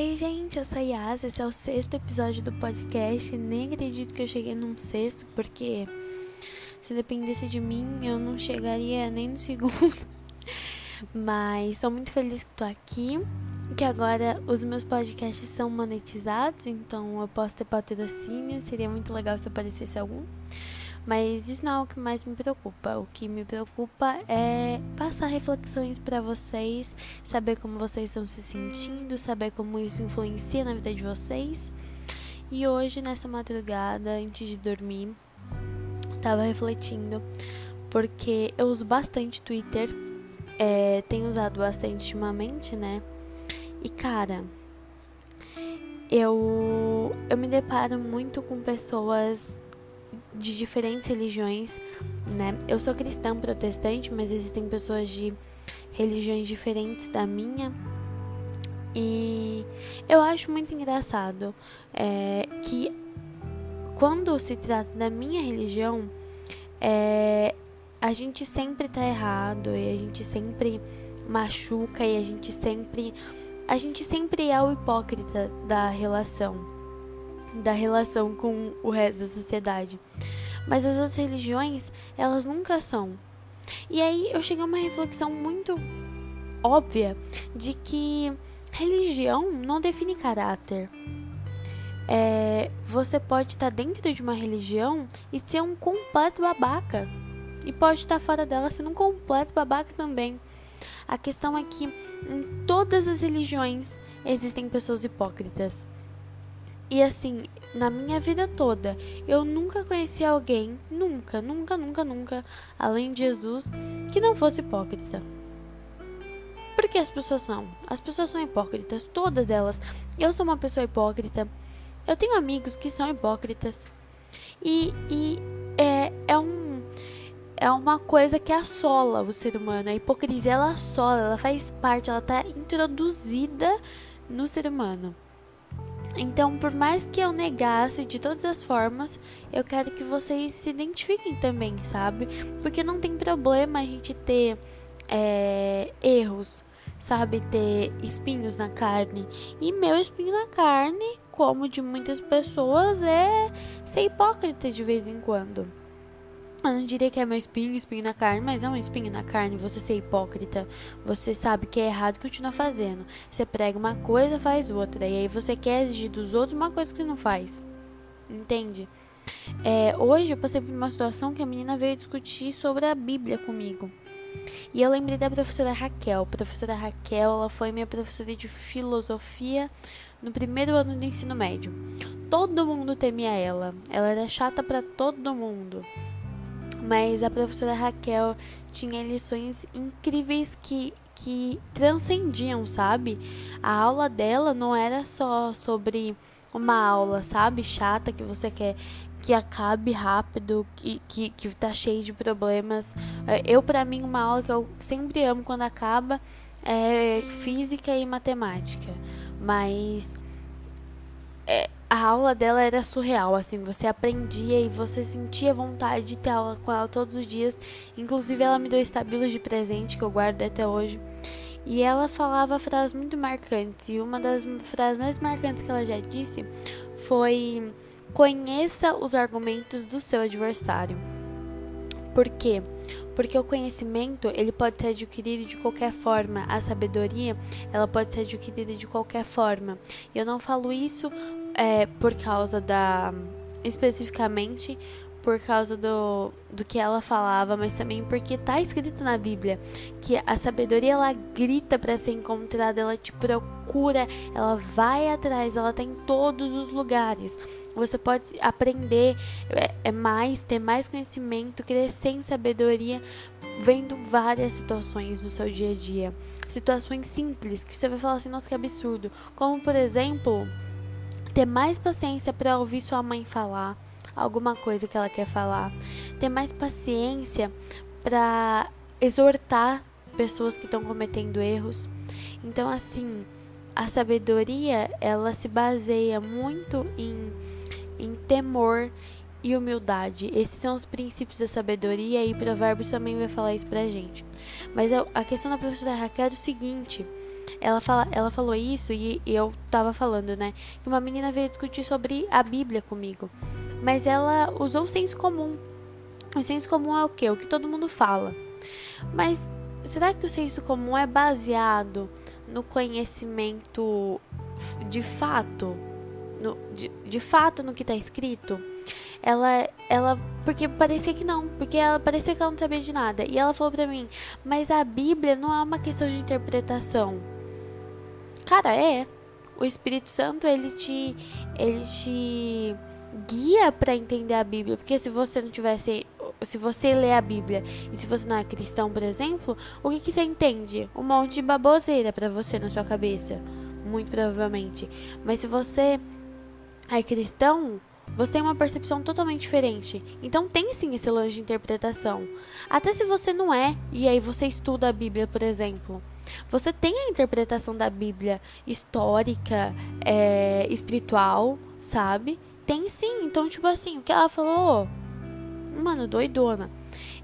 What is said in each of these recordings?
Oi, gente, eu sou a Yas, esse é o sexto episódio do podcast. Nem acredito que eu cheguei num sexto, porque se dependesse de mim, eu não chegaria nem no segundo. Mas estou muito feliz que estou aqui, que agora os meus podcasts são monetizados, então eu posso ter patrocínio, seria muito legal se aparecesse algum. Mas isso não é o que mais me preocupa. O que me preocupa é passar reflexões para vocês, saber como vocês estão se sentindo, saber como isso influencia na vida de vocês. E hoje, nessa madrugada, antes de dormir, tava refletindo porque eu uso bastante Twitter, é, tenho usado bastante ultimamente, né? E cara, eu eu me deparo muito com pessoas de diferentes religiões, né? Eu sou cristã protestante, mas existem pessoas de religiões diferentes da minha. E eu acho muito engraçado é, que quando se trata da minha religião, é, a gente sempre tá errado e a gente sempre machuca e a gente sempre a gente sempre é o hipócrita da relação da relação com o resto da sociedade. Mas as outras religiões, elas nunca são. E aí eu cheguei a uma reflexão muito óbvia de que religião não define caráter. É, você pode estar dentro de uma religião e ser um completo babaca. E pode estar fora dela sendo um completo babaca também. A questão é que em todas as religiões existem pessoas hipócritas. E assim, na minha vida toda, eu nunca conheci alguém, nunca, nunca, nunca, nunca, além de Jesus, que não fosse hipócrita. Porque as pessoas são? As pessoas são hipócritas, todas elas. Eu sou uma pessoa hipócrita. Eu tenho amigos que são hipócritas. E, e é, é um é uma coisa que assola o ser humano. A hipocrisia ela assola, ela faz parte, ela está introduzida no ser humano. Então, por mais que eu negasse de todas as formas, eu quero que vocês se identifiquem também, sabe? Porque não tem problema a gente ter é, erros, sabe? Ter espinhos na carne. E meu espinho na carne, como de muitas pessoas, é ser hipócrita de vez em quando. Eu não diria que é meu espinho, espinho na carne, mas é um espinho na carne. Você ser hipócrita, você sabe que é errado e continua fazendo. Você prega uma coisa, faz outra. E aí você quer exigir dos outros uma coisa que você não faz. Entende? É, hoje eu passei por uma situação que a menina veio discutir sobre a Bíblia comigo. E eu lembrei da professora Raquel. A professora Raquel, ela foi minha professora de filosofia no primeiro ano do ensino médio. Todo mundo temia ela. Ela era chata para todo mundo mas a professora Raquel tinha lições incríveis que, que transcendiam, sabe? A aula dela não era só sobre uma aula, sabe? Chata que você quer que acabe rápido, que, que, que tá cheio de problemas. É, eu, para mim, uma aula que eu sempre amo quando acaba é física e matemática. Mas a aula dela era surreal, assim, você aprendia e você sentia vontade de ter aula com ela todos os dias. Inclusive, ela me deu estabilos de presente que eu guardo até hoje. E ela falava frases muito marcantes. E uma das frases mais marcantes que ela já disse foi: conheça os argumentos do seu adversário. Por quê? Porque o conhecimento, ele pode ser adquirido de qualquer forma. A sabedoria, ela pode ser adquirida de qualquer forma. Eu não falo isso é, por causa da. especificamente por causa do, do que ela falava, mas também porque tá escrito na Bíblia que a sabedoria ela grita para ser encontrada, ela te procura, ela vai atrás, ela tá em todos os lugares. Você pode aprender é, é mais, ter mais conhecimento, crescer em sabedoria vendo várias situações no seu dia a dia, situações simples que você vai falar assim, nossa que absurdo, como por exemplo, ter mais paciência para ouvir sua mãe falar alguma coisa que ela quer falar, ter mais paciência para exortar pessoas que estão cometendo erros. Então, assim, a sabedoria ela se baseia muito em, em temor e humildade. Esses são os princípios da sabedoria e Provérbios também vai falar isso pra gente. Mas a questão da professora Raquel é o seguinte: ela, fala, ela falou isso e, eu tava falando, né? Que uma menina veio discutir sobre a Bíblia comigo. Mas ela usou o senso comum. O senso comum é o quê? O que todo mundo fala. Mas será que o senso comum é baseado no conhecimento de fato? No, de, de fato no que está escrito? Ela, ela, porque parecia que não, porque ela parecia que ela não sabia de nada. E ela falou pra mim, mas a Bíblia não é uma questão de interpretação. Cara, é. O Espírito Santo, ele te, ele te guia para entender a Bíblia, porque se você não tivesse se você lê a Bíblia e se você não é cristão, por exemplo, o que, que você entende? Um monte de baboseira para você na sua cabeça, muito provavelmente. Mas se você é cristão, você tem uma percepção totalmente diferente. Então tem sim esse lance de interpretação. Até se você não é, e aí você estuda a Bíblia, por exemplo. Você tem a interpretação da Bíblia histórica, é, espiritual, sabe? Tem sim. Então, tipo assim, o que ela falou, mano, doidona.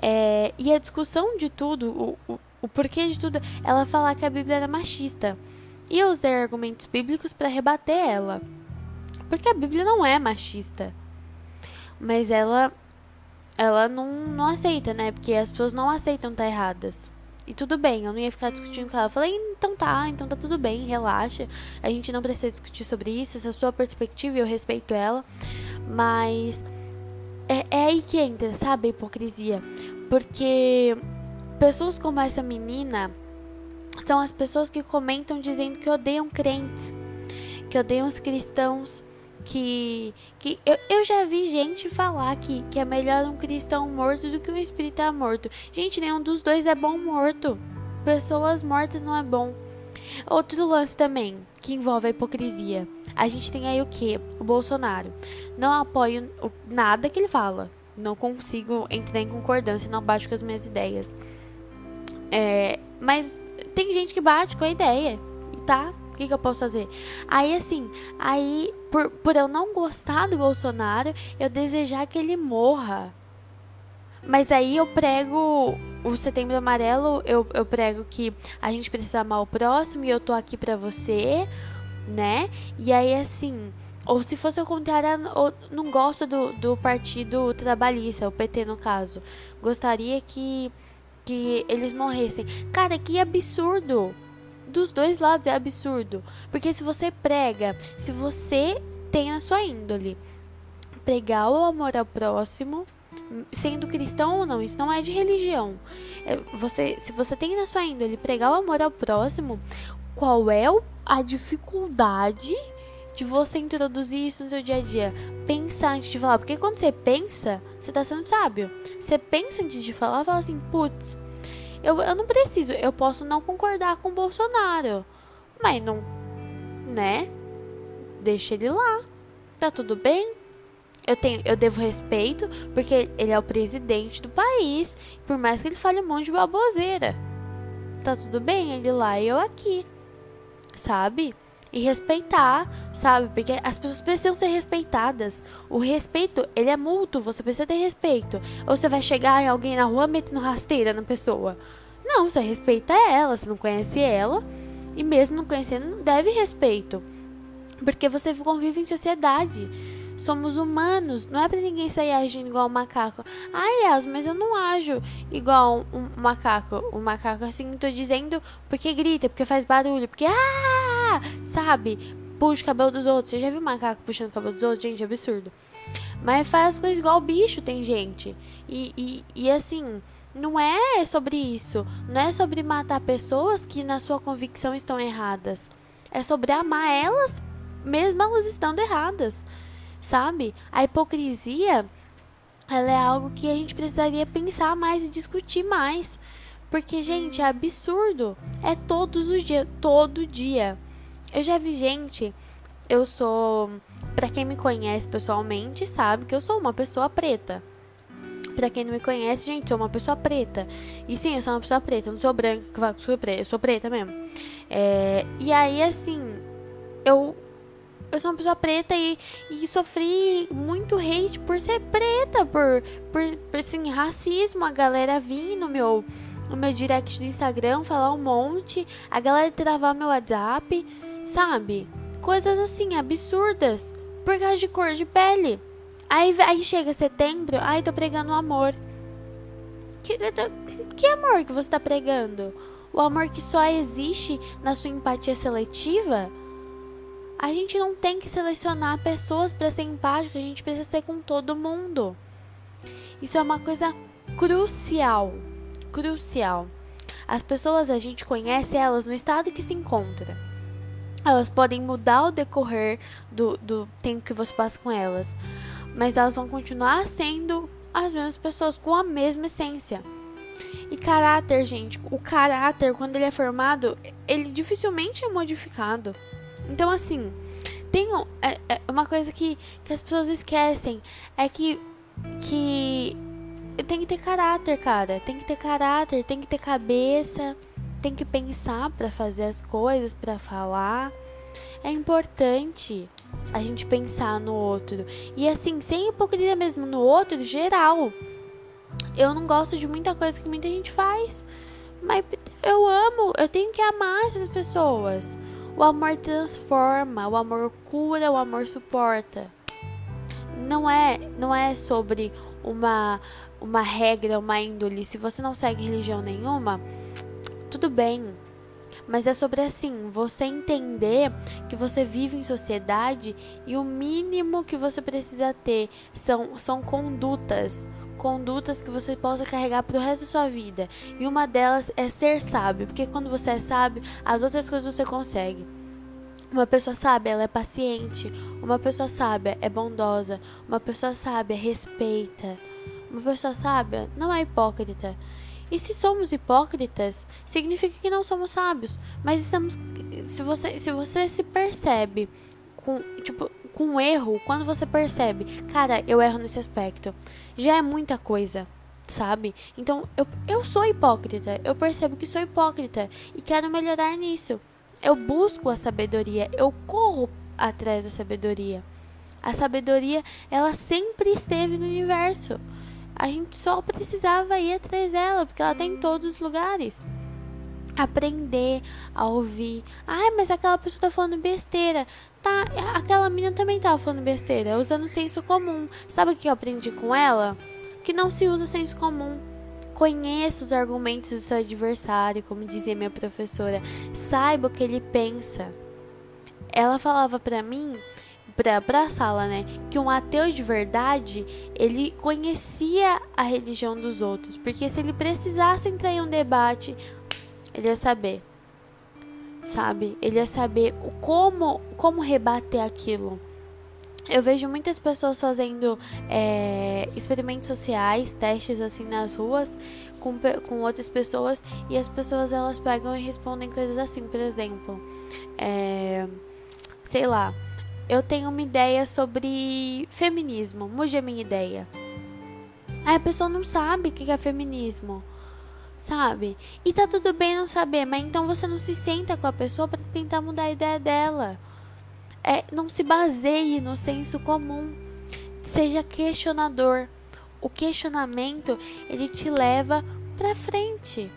É, e a discussão de tudo, o, o, o porquê de tudo, ela falar que a Bíblia era machista. E eu usei argumentos bíblicos para rebater ela. Porque a Bíblia não é machista. Mas ela ela não, não aceita, né? Porque as pessoas não aceitam estar tá erradas. E tudo bem, eu não ia ficar discutindo com ela. Eu falei, então tá, então tá tudo bem, relaxa. A gente não precisa discutir sobre isso, essa é a sua perspectiva e eu respeito ela. Mas é, é aí que entra, sabe, a hipocrisia. Porque pessoas como essa menina são as pessoas que comentam dizendo que odeiam crentes, que odeiam os cristãos, que, que eu, eu já vi gente falar que, que é melhor um cristão morto do que um espírita morto. Gente, nenhum dos dois é bom morto. Pessoas mortas não é bom. Outro lance também que envolve a hipocrisia. A gente tem aí o que? O Bolsonaro. Não apoio nada que ele fala. Não consigo entrar em concordância, não bate com as minhas ideias. É, mas tem gente que bate com a ideia. Tá, que, que eu posso fazer? Aí, assim, aí, por, por eu não gostar do Bolsonaro, eu desejar que ele morra. Mas aí eu prego o setembro amarelo, eu, eu prego que a gente precisa amar o próximo e eu tô aqui pra você, né? E aí, assim, ou se fosse o contrário, eu não gosto do, do partido trabalhista, o PT no caso. Gostaria que, que eles morressem. Cara, que absurdo! Dos dois lados é absurdo. Porque se você prega, se você tem na sua índole pregar o amor ao próximo, sendo cristão ou não, isso não é de religião. É, você, se você tem na sua índole pregar o amor ao próximo, qual é a dificuldade de você introduzir isso no seu dia a dia? Pensar antes de falar, porque quando você pensa, você está sendo sábio. Você pensa antes de falar, fala assim, putz, eu, eu não preciso, eu posso não concordar com o Bolsonaro, mas não, né? Deixa ele lá. Tá tudo bem? Eu tenho, eu devo respeito, porque ele é o presidente do país, por mais que ele fale um monte de baboseira. Tá tudo bem, ele lá e eu aqui. Sabe? E respeitar, sabe? Porque as pessoas precisam ser respeitadas. O respeito, ele é mútuo, você precisa ter respeito. Ou você vai chegar em alguém na rua metendo rasteira na pessoa. Não, você respeita ela, você não conhece ela. E mesmo não conhecendo, deve respeito. Porque você convive em sociedade. Somos humanos, não é pra ninguém sair agindo igual um macaco. Ai, Yas, mas eu não ajo igual um, macaco. O macaco, assim, tô dizendo porque grita, porque faz barulho, porque. Ah! Sabe? Puxa o cabelo dos outros. Você já viu macaco puxando o cabelo dos outros? Gente, é absurdo. Mas faz coisas igual bicho, tem gente. E, e, e assim, não é sobre isso. Não é sobre matar pessoas que na sua convicção estão erradas. É sobre amar elas, mesmo elas estando erradas. Sabe? A hipocrisia, ela é algo que a gente precisaria pensar mais e discutir mais. Porque, gente, é absurdo. É todos os dias, todo dia. Eu já vi gente, eu sou, para quem me conhece pessoalmente, sabe que eu sou uma pessoa preta. Pra quem não me conhece, gente, sou uma pessoa preta. E sim, eu sou uma pessoa preta, eu não sou branca vai sou preta, eu sou preta mesmo. É, e aí, assim, eu eu sou uma pessoa preta e, e sofri muito hate por ser preta, por, por, por assim, racismo, a galera vir no meu, no meu direct do Instagram, falar um monte, a galera travar meu WhatsApp, sabe? Coisas assim, absurdas, por causa de cor de pele. Aí, aí chega setembro, ai, tô pregando o amor. Que, que amor que você tá pregando? O amor que só existe na sua empatia seletiva? A gente não tem que selecionar pessoas para ser empático, a gente precisa ser com todo mundo. Isso é uma coisa crucial, crucial. As pessoas a gente conhece elas no estado que se encontra. Elas podem mudar ao decorrer do, do tempo que você passa com elas, mas elas vão continuar sendo as mesmas pessoas com a mesma essência. E caráter, gente, o caráter, quando ele é formado, ele dificilmente é modificado. Então, assim, tem é, é uma coisa que, que as pessoas esquecem é que que tem que ter caráter, cara. Tem que ter caráter, tem que ter cabeça, tem que pensar para fazer as coisas, para falar. É importante a gente pensar no outro. E assim, sem hipocrisia mesmo no outro, geral. Eu não gosto de muita coisa que muita gente faz. Mas eu amo, eu tenho que amar essas pessoas. O amor transforma, o amor cura, o amor suporta. Não é, não é sobre uma uma regra, uma índole. Se você não segue religião nenhuma, tudo bem. Mas é sobre assim, você entender que você vive em sociedade e o mínimo que você precisa ter são, são condutas. Condutas que você possa carregar para o resto da sua vida. E uma delas é ser sábio, porque quando você é sábio, as outras coisas você consegue. Uma pessoa sábia, ela é paciente. Uma pessoa sábia é bondosa. Uma pessoa sábia respeita. Uma pessoa sábia não é hipócrita. E se somos hipócritas, significa que não somos sábios. Mas estamos. Se você se, você se percebe com, tipo, com erro, quando você percebe, cara, eu erro nesse aspecto, já é muita coisa sabe? Então, eu, eu sou hipócrita, eu percebo que sou hipócrita e quero melhorar nisso. Eu busco a sabedoria, eu corro atrás da sabedoria. A sabedoria, ela sempre esteve no universo. A gente só precisava ir atrás dela, porque ela está em todos os lugares. Aprender a ouvir. Ai, mas aquela pessoa tá falando besteira. Tá, aquela menina também tava falando besteira, usando senso comum. Sabe o que eu aprendi com ela? Que não se usa senso comum. Conheça os argumentos do seu adversário, como dizia minha professora. Saiba o que ele pensa. Ela falava para mim, pra sala, né, que um ateu de verdade, ele conhecia a religião dos outros, porque se ele precisasse entrar em um debate, ele ia saber. Sabe? Ele ia saber como como rebater aquilo. Eu vejo muitas pessoas fazendo é, experimentos sociais, testes assim nas ruas com, com outras pessoas e as pessoas elas pegam e respondem coisas assim, por exemplo, é, sei lá, eu tenho uma ideia sobre feminismo, mude a minha ideia. Aí a pessoa não sabe o que é feminismo, sabe? E tá tudo bem não saber, mas então você não se senta com a pessoa para tentar mudar a ideia dela é, não se baseie no senso comum. Seja questionador. O questionamento, ele te leva para frente.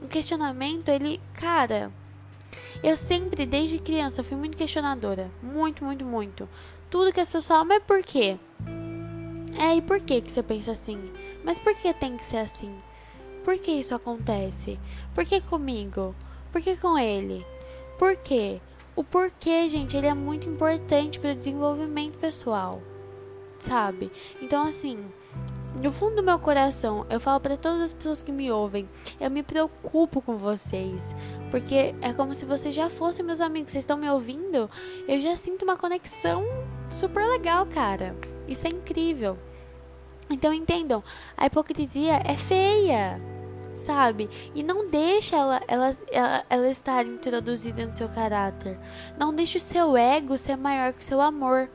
O questionamento, ele, cara, eu sempre, desde criança, fui muito questionadora. Muito, muito, muito. Tudo que as pessoas falam, mas por quê? É, e por que que você pensa assim? Mas por que tem que ser assim? Por que isso acontece? Por que comigo? Por que com ele? Por quê? O porquê, gente, ele é muito importante para o desenvolvimento pessoal, sabe? Então, assim, no fundo do meu coração, eu falo para todas as pessoas que me ouvem, eu me preocupo com vocês, porque é como se vocês já fossem meus amigos. Vocês estão me ouvindo? Eu já sinto uma conexão super legal, cara. Isso é incrível. Então entendam, a hipocrisia é feia sabe? E não deixa ela, ela, ela, ela estar introduzida no seu caráter. Não deixe o seu ego ser maior que o seu amor.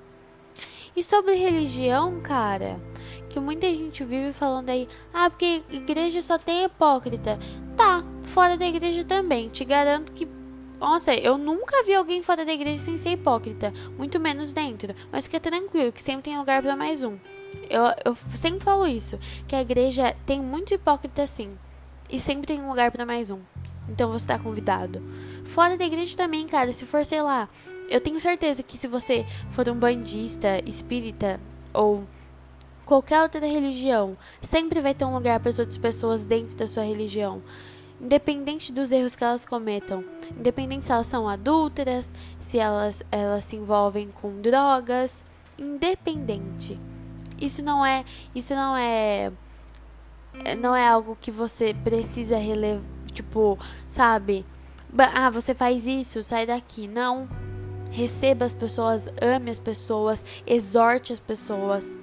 E sobre religião, cara, que muita gente vive falando aí, ah, porque igreja só tem hipócrita. Tá, fora da igreja também. Te garanto que nossa, eu nunca vi alguém fora da igreja sem ser hipócrita, muito menos dentro. Mas fica tranquilo, que sempre tem lugar para mais um. Eu, eu sempre falo isso, que a igreja tem muito hipócrita sim. e sempre tem lugar para mais um. Então você tá convidado. Fora da igreja também, cara, se for, sei lá, eu tenho certeza que se você for um bandista, espírita ou qualquer outra religião, sempre vai ter um lugar para as outras pessoas dentro da sua religião. Independente dos erros que elas cometam, independente se elas são adúlteras, se elas, elas se envolvem com drogas, independente. Isso não é, isso não é não é algo que você precisa relevar, tipo, sabe? Ah, você faz isso, sai daqui. Não. Receba as pessoas, ame as pessoas, exorte as pessoas.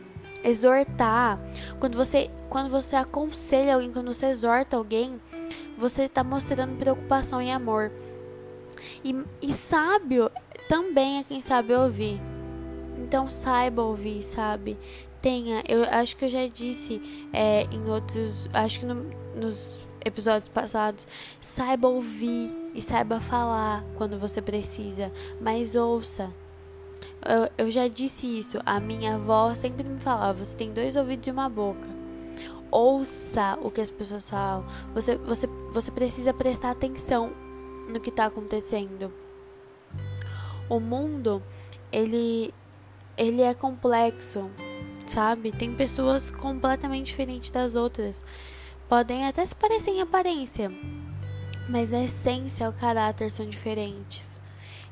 Exortar. Quando você, quando você aconselha alguém, quando você exorta alguém, você está mostrando preocupação e amor. E, e sábio também é quem sabe ouvir. Então saiba ouvir, sabe? Tenha, eu acho que eu já disse é, em outros, acho que no, nos episódios passados, saiba ouvir e saiba falar quando você precisa, mas ouça. Eu, eu já disse isso, a minha avó sempre me falava: você tem dois ouvidos e uma boca ouça o que as pessoas falam. Você, você, você precisa prestar atenção no que está acontecendo. O mundo, ele, ele é complexo, sabe? Tem pessoas completamente diferentes das outras. Podem até se parecer em aparência, mas a essência o caráter são diferentes.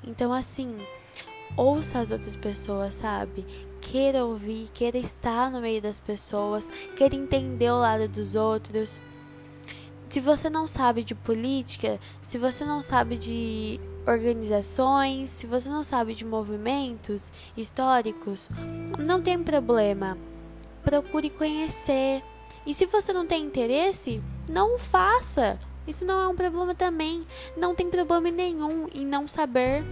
Então, assim, ouça as outras pessoas, sabe? queira ouvir, queira estar no meio das pessoas, queira entender o lado dos outros. Se você não sabe de política, se você não sabe de organizações, se você não sabe de movimentos históricos, não tem problema. Procure conhecer. E se você não tem interesse, não faça. Isso não é um problema também. Não tem problema nenhum em não saber.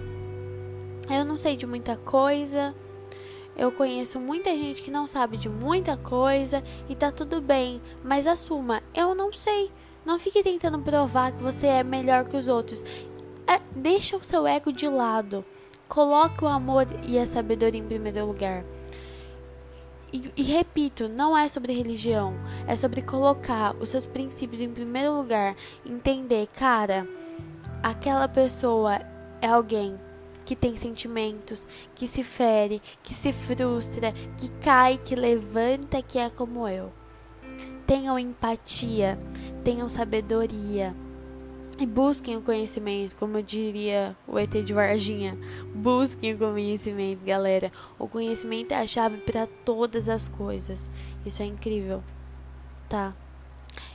Eu não sei de muita coisa. Eu conheço muita gente que não sabe de muita coisa e tá tudo bem, mas assuma, eu não sei. Não fique tentando provar que você é melhor que os outros. É, deixa o seu ego de lado. Coloque o amor e a sabedoria em primeiro lugar. E, e, repito, não é sobre religião, é sobre colocar os seus princípios em primeiro lugar, entender, cara, aquela pessoa é alguém que tem sentimentos, que se fere, que se frustra, que cai, que levanta, que é como eu. Tenham empatia, tenham sabedoria. E busquem o conhecimento, como eu diria o ET de Varginha. Busquem o conhecimento, galera. O conhecimento é a chave para todas as coisas. Isso é incrível, tá?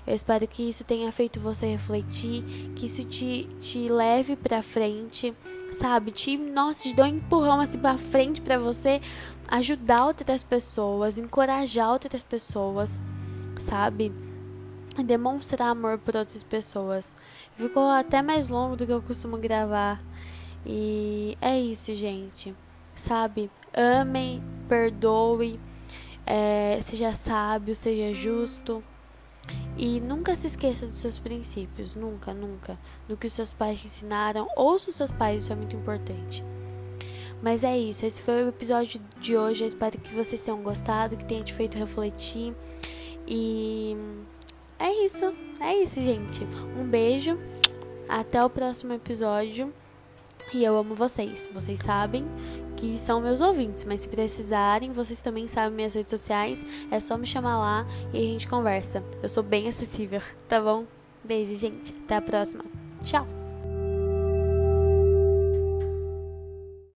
Eu espero que isso tenha feito você refletir, que isso te, te leve pra frente, sabe? Te, nossa, te dá um empurrão assim pra frente pra você ajudar outras pessoas, encorajar outras pessoas, sabe? Demonstrar amor por outras pessoas. Ficou até mais longo do que eu costumo gravar. E é isso, gente. Sabe? Amem, perdoe, é, seja sábio, seja justo e nunca se esqueça dos seus princípios, nunca, nunca. Do que os seus pais te ensinaram, ouça os seus pais, isso é muito importante. Mas é isso, esse foi o episódio de hoje. Eu espero que vocês tenham gostado, que tenha te feito refletir. E é isso, é isso, gente. Um beijo, até o próximo episódio. E eu amo vocês, vocês sabem que são meus ouvintes, mas se precisarem, vocês também sabem minhas redes sociais, é só me chamar lá e a gente conversa. Eu sou bem acessível, tá bom? Beijo, gente. Até a próxima. Tchau.